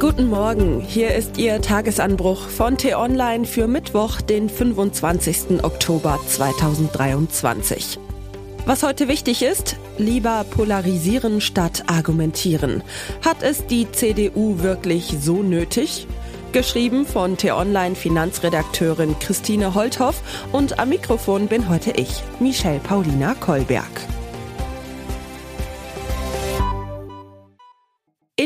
Guten Morgen, hier ist Ihr Tagesanbruch von T-Online für Mittwoch, den 25. Oktober 2023. Was heute wichtig ist, lieber polarisieren statt argumentieren. Hat es die CDU wirklich so nötig? Geschrieben von T-Online Finanzredakteurin Christine Holthoff und am Mikrofon bin heute ich, Michelle Paulina Kolberg.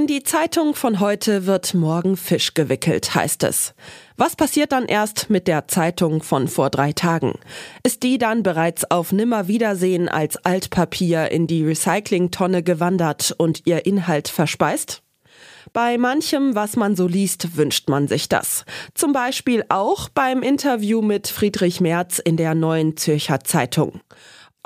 In die Zeitung von heute wird morgen Fisch gewickelt, heißt es. Was passiert dann erst mit der Zeitung von vor drei Tagen? Ist die dann bereits auf Nimmerwiedersehen als Altpapier in die Recyclingtonne gewandert und ihr Inhalt verspeist? Bei manchem, was man so liest, wünscht man sich das. Zum Beispiel auch beim Interview mit Friedrich Merz in der neuen Zürcher Zeitung.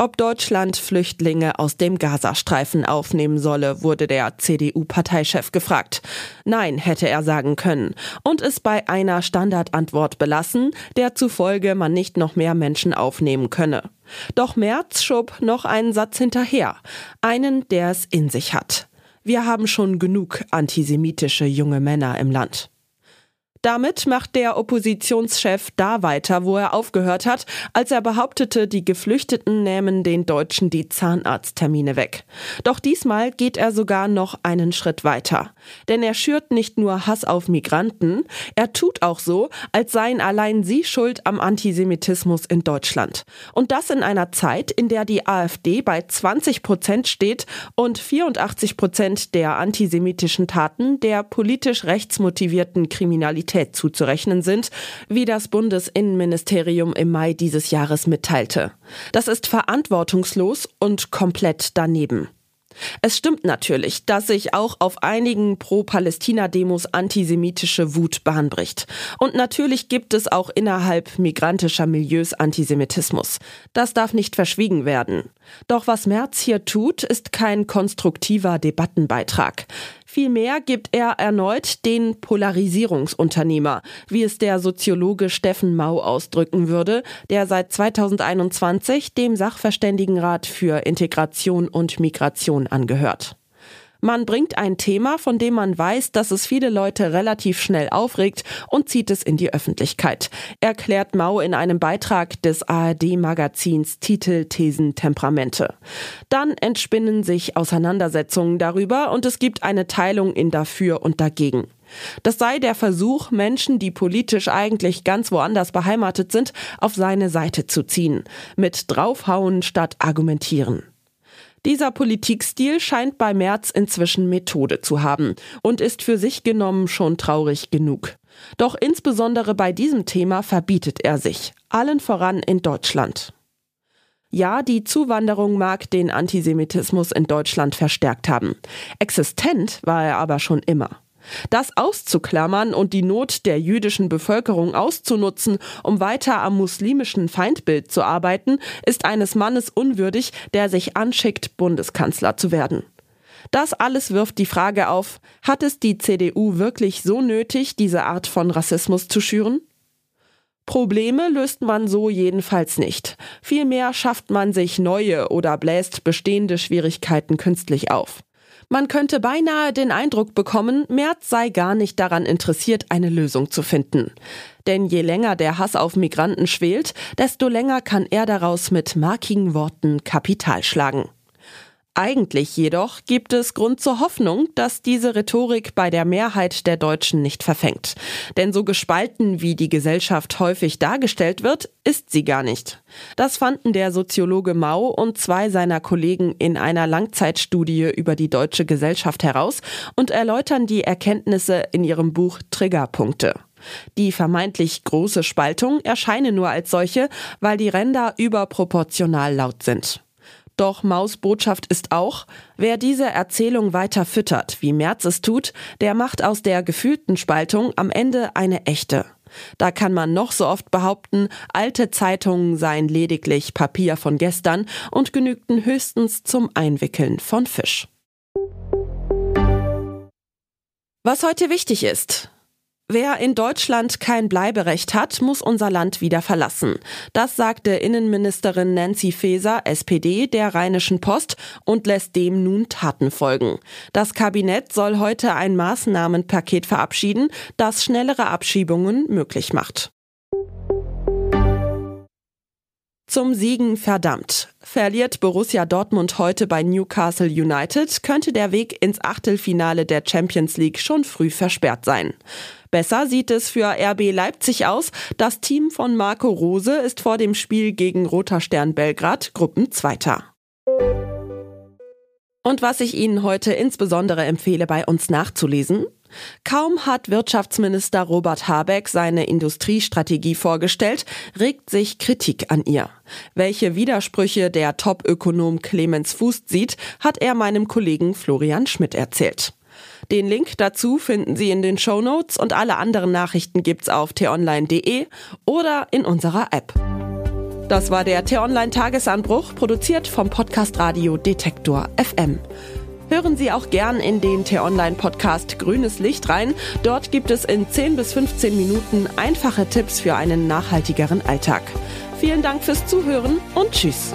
Ob Deutschland Flüchtlinge aus dem Gazastreifen aufnehmen solle, wurde der CDU-Parteichef gefragt. Nein, hätte er sagen können und es bei einer Standardantwort belassen, der zufolge man nicht noch mehr Menschen aufnehmen könne. Doch Merz schob noch einen Satz hinterher, einen, der es in sich hat. Wir haben schon genug antisemitische junge Männer im Land. Damit macht der Oppositionschef da weiter, wo er aufgehört hat, als er behauptete, die Geflüchteten nähmen den Deutschen die Zahnarzttermine weg. Doch diesmal geht er sogar noch einen Schritt weiter. Denn er schürt nicht nur Hass auf Migranten, er tut auch so, als seien allein sie schuld am Antisemitismus in Deutschland. Und das in einer Zeit, in der die AfD bei 20 Prozent steht und 84 Prozent der antisemitischen Taten der politisch rechtsmotivierten Kriminalität Kriminalität zuzurechnen sind, wie das Bundesinnenministerium im Mai dieses Jahres mitteilte. Das ist verantwortungslos und komplett daneben. Es stimmt natürlich, dass sich auch auf einigen Pro-Palästina-Demos antisemitische Wut Bahn bricht. Und natürlich gibt es auch innerhalb migrantischer Milieus Antisemitismus. Das darf nicht verschwiegen werden. Doch was Merz hier tut, ist kein konstruktiver Debattenbeitrag. Vielmehr gibt er erneut den Polarisierungsunternehmer, wie es der Soziologe Steffen Mau ausdrücken würde, der seit 2021 dem Sachverständigenrat für Integration und Migration angehört. Man bringt ein Thema, von dem man weiß, dass es viele Leute relativ schnell aufregt und zieht es in die Öffentlichkeit, erklärt Mau in einem Beitrag des ARD-Magazins Titel Thesen Temperamente. Dann entspinnen sich Auseinandersetzungen darüber und es gibt eine Teilung in dafür und dagegen. Das sei der Versuch, Menschen, die politisch eigentlich ganz woanders beheimatet sind, auf seine Seite zu ziehen. Mit draufhauen statt argumentieren. Dieser Politikstil scheint bei Merz inzwischen Methode zu haben und ist für sich genommen schon traurig genug. Doch insbesondere bei diesem Thema verbietet er sich, allen voran in Deutschland. Ja, die Zuwanderung mag den Antisemitismus in Deutschland verstärkt haben. Existent war er aber schon immer. Das auszuklammern und die Not der jüdischen Bevölkerung auszunutzen, um weiter am muslimischen Feindbild zu arbeiten, ist eines Mannes unwürdig, der sich anschickt, Bundeskanzler zu werden. Das alles wirft die Frage auf, hat es die CDU wirklich so nötig, diese Art von Rassismus zu schüren? Probleme löst man so jedenfalls nicht. Vielmehr schafft man sich neue oder bläst bestehende Schwierigkeiten künstlich auf. Man könnte beinahe den Eindruck bekommen, Merz sei gar nicht daran interessiert, eine Lösung zu finden. Denn je länger der Hass auf Migranten schwelt, desto länger kann er daraus mit markigen Worten Kapital schlagen. Eigentlich jedoch gibt es Grund zur Hoffnung, dass diese Rhetorik bei der Mehrheit der Deutschen nicht verfängt. Denn so gespalten, wie die Gesellschaft häufig dargestellt wird, ist sie gar nicht. Das fanden der Soziologe Mau und zwei seiner Kollegen in einer Langzeitstudie über die deutsche Gesellschaft heraus und erläutern die Erkenntnisse in ihrem Buch Triggerpunkte. Die vermeintlich große Spaltung erscheine nur als solche, weil die Ränder überproportional laut sind. Doch Maus Botschaft ist auch, wer diese Erzählung weiter füttert, wie Merz es tut, der macht aus der gefühlten Spaltung am Ende eine echte. Da kann man noch so oft behaupten, alte Zeitungen seien lediglich Papier von gestern und genügten höchstens zum Einwickeln von Fisch. Was heute wichtig ist. Wer in Deutschland kein Bleiberecht hat, muss unser Land wieder verlassen. Das sagte Innenministerin Nancy Faeser, SPD, der Rheinischen Post und lässt dem nun Taten folgen. Das Kabinett soll heute ein Maßnahmenpaket verabschieden, das schnellere Abschiebungen möglich macht. Zum Siegen verdammt. Verliert Borussia Dortmund heute bei Newcastle United, könnte der Weg ins Achtelfinale der Champions League schon früh versperrt sein. Besser sieht es für RB Leipzig aus. Das Team von Marco Rose ist vor dem Spiel gegen Roter Stern Belgrad Gruppenzweiter. Und was ich Ihnen heute insbesondere empfehle, bei uns nachzulesen, Kaum hat Wirtschaftsminister Robert Habeck seine Industriestrategie vorgestellt, regt sich Kritik an ihr. Welche Widersprüche der Top-Ökonom Clemens Fuß sieht, hat er meinem Kollegen Florian Schmidt erzählt. Den Link dazu finden Sie in den Show Notes und alle anderen Nachrichten gibt's auf t-online.de oder in unserer App. Das war der T-Online Tagesanbruch, produziert vom Podcast Radio Detektor FM. Hören Sie auch gern in den T-Online-Podcast Grünes Licht rein. Dort gibt es in 10 bis 15 Minuten einfache Tipps für einen nachhaltigeren Alltag. Vielen Dank fürs Zuhören und Tschüss.